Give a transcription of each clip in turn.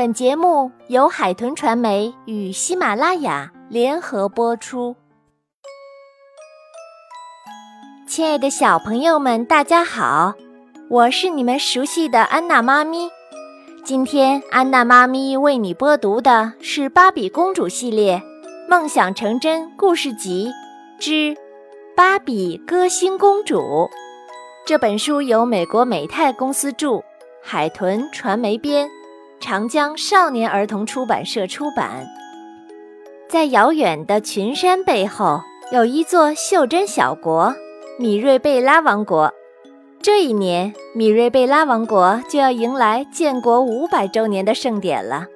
本节目由海豚传媒与喜马拉雅联合播出。亲爱的小朋友们，大家好，我是你们熟悉的安娜妈咪。今天，安娜妈咪为你播读的是《芭比公主系列：梦想成真故事集之《芭比歌星公主》》。这本书由美国美泰公司著，海豚传媒编。长江少年儿童出版社出版。在遥远的群山背后，有一座袖珍小国——米瑞贝拉王国。这一年，米瑞贝拉王国就要迎来建国五百周年的盛典了。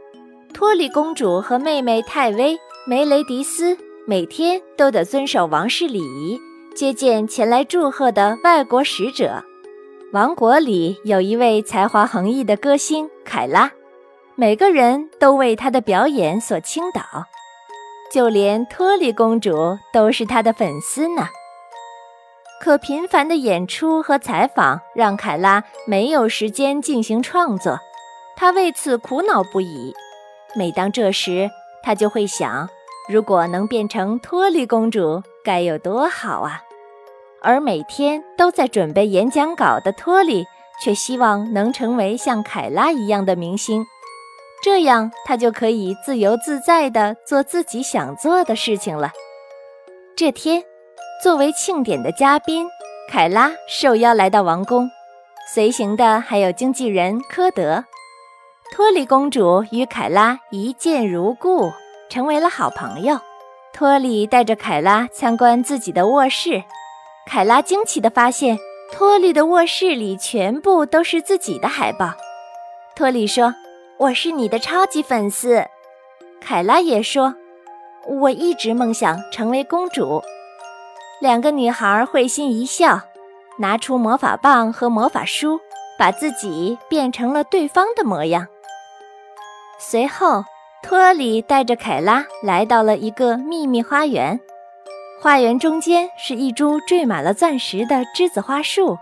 托里公主和妹妹泰薇、梅雷迪斯每天都得遵守王室礼仪，接见前来祝贺的外国使者。王国里有一位才华横溢的歌星凯拉。每个人都为她的表演所倾倒，就连托莉公主都是她的粉丝呢。可频繁的演出和采访让凯拉没有时间进行创作，她为此苦恼不已。每当这时，她就会想：如果能变成托莉公主，该有多好啊！而每天都在准备演讲稿的托莉，却希望能成为像凯拉一样的明星。这样，他就可以自由自在地做自己想做的事情了。这天，作为庆典的嘉宾，凯拉受邀来到王宫，随行的还有经纪人科德。托里公主与凯拉一见如故，成为了好朋友。托里带着凯拉参观自己的卧室，凯拉惊奇地发现，托里的卧室里全部都是自己的海报。托里说。我是你的超级粉丝，凯拉也说：“我一直梦想成为公主。”两个女孩会心一笑，拿出魔法棒和魔法书，把自己变成了对方的模样。随后，托里带着凯拉来到了一个秘密花园，花园中间是一株缀满了钻石的栀子花树，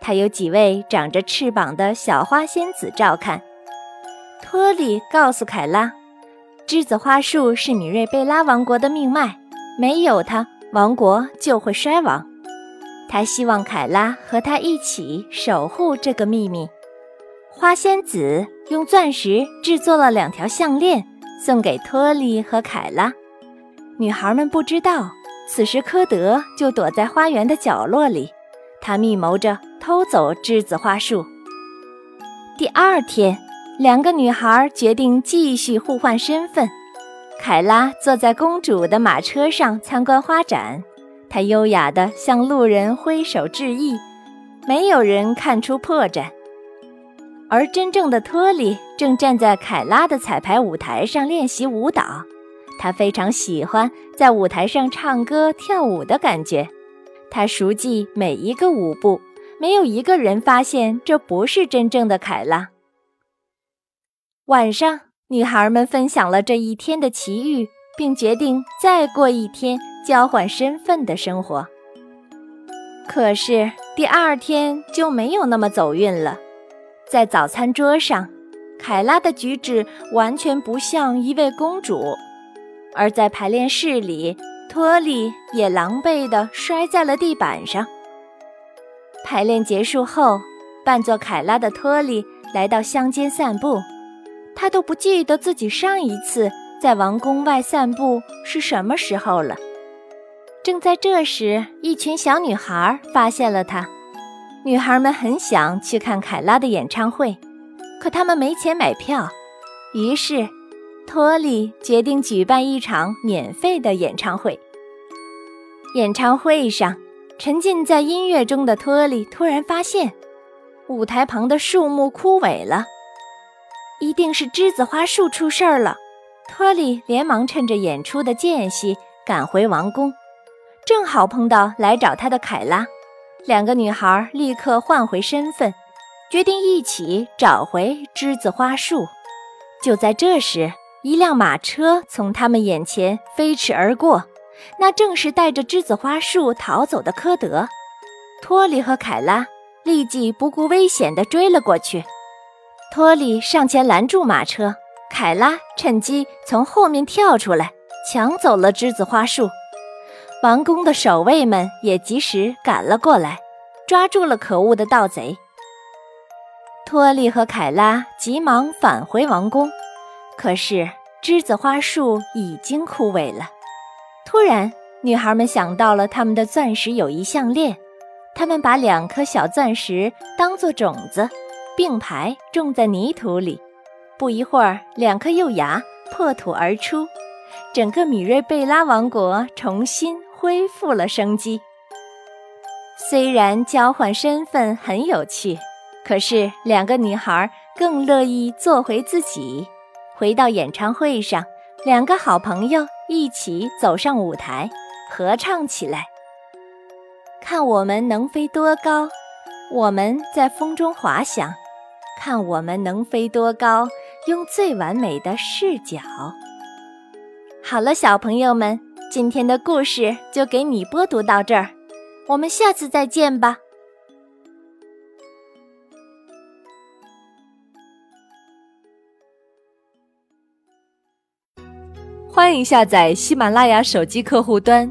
它有几位长着翅膀的小花仙子照看。托里告诉凯拉，栀子花树是米瑞贝拉王国的命脉，没有它，王国就会衰亡。他希望凯拉和他一起守护这个秘密。花仙子用钻石制作了两条项链，送给托里和凯拉。女孩们不知道，此时科德就躲在花园的角落里，他密谋着偷走栀子花树。第二天。两个女孩决定继续互换身份。凯拉坐在公主的马车上参观花展，她优雅地向路人挥手致意，没有人看出破绽。而真正的托里正站在凯拉的彩排舞台上练习舞蹈，他非常喜欢在舞台上唱歌跳舞的感觉，他熟记每一个舞步，没有一个人发现这不是真正的凯拉。晚上，女孩们分享了这一天的奇遇，并决定再过一天交换身份的生活。可是第二天就没有那么走运了。在早餐桌上，凯拉的举止完全不像一位公主；而在排练室里，托里也狼狈地摔在了地板上。排练结束后，扮作凯拉的托里来到乡间散步。他都不记得自己上一次在王宫外散步是什么时候了。正在这时，一群小女孩发现了他。女孩们很想去看凯拉的演唱会，可她们没钱买票。于是，托里决定举办一场免费的演唱会。演唱会上，沉浸在音乐中的托里突然发现，舞台旁的树木枯萎了。一定是栀子花树出事儿了。托里连忙趁着演出的间隙赶回王宫，正好碰到来找他的凯拉。两个女孩立刻换回身份，决定一起找回栀子花树。就在这时，一辆马车从他们眼前飞驰而过，那正是带着栀子花树逃走的科德。托里和凯拉立即不顾危险地追了过去。托里上前拦住马车，凯拉趁机从后面跳出来，抢走了栀子花树。王宫的守卫们也及时赶了过来，抓住了可恶的盗贼。托利和凯拉急忙返回王宫，可是栀子花树已经枯萎了。突然，女孩们想到了他们的钻石友谊项链，她们把两颗小钻石当做种子，并排种在泥土里。不一会儿，两颗幼芽破土而出，整个米瑞贝拉王国重新恢复了生机。虽然交换身份很有趣，可是两个女孩更乐意做回自己。回到演唱会上，两个好朋友一起走上舞台，合唱起来。看我们能飞多高，我们在风中滑翔。看我们能飞多高。用最完美的视角。好了，小朋友们，今天的故事就给你播读到这儿，我们下次再见吧。欢迎下载喜马拉雅手机客户端，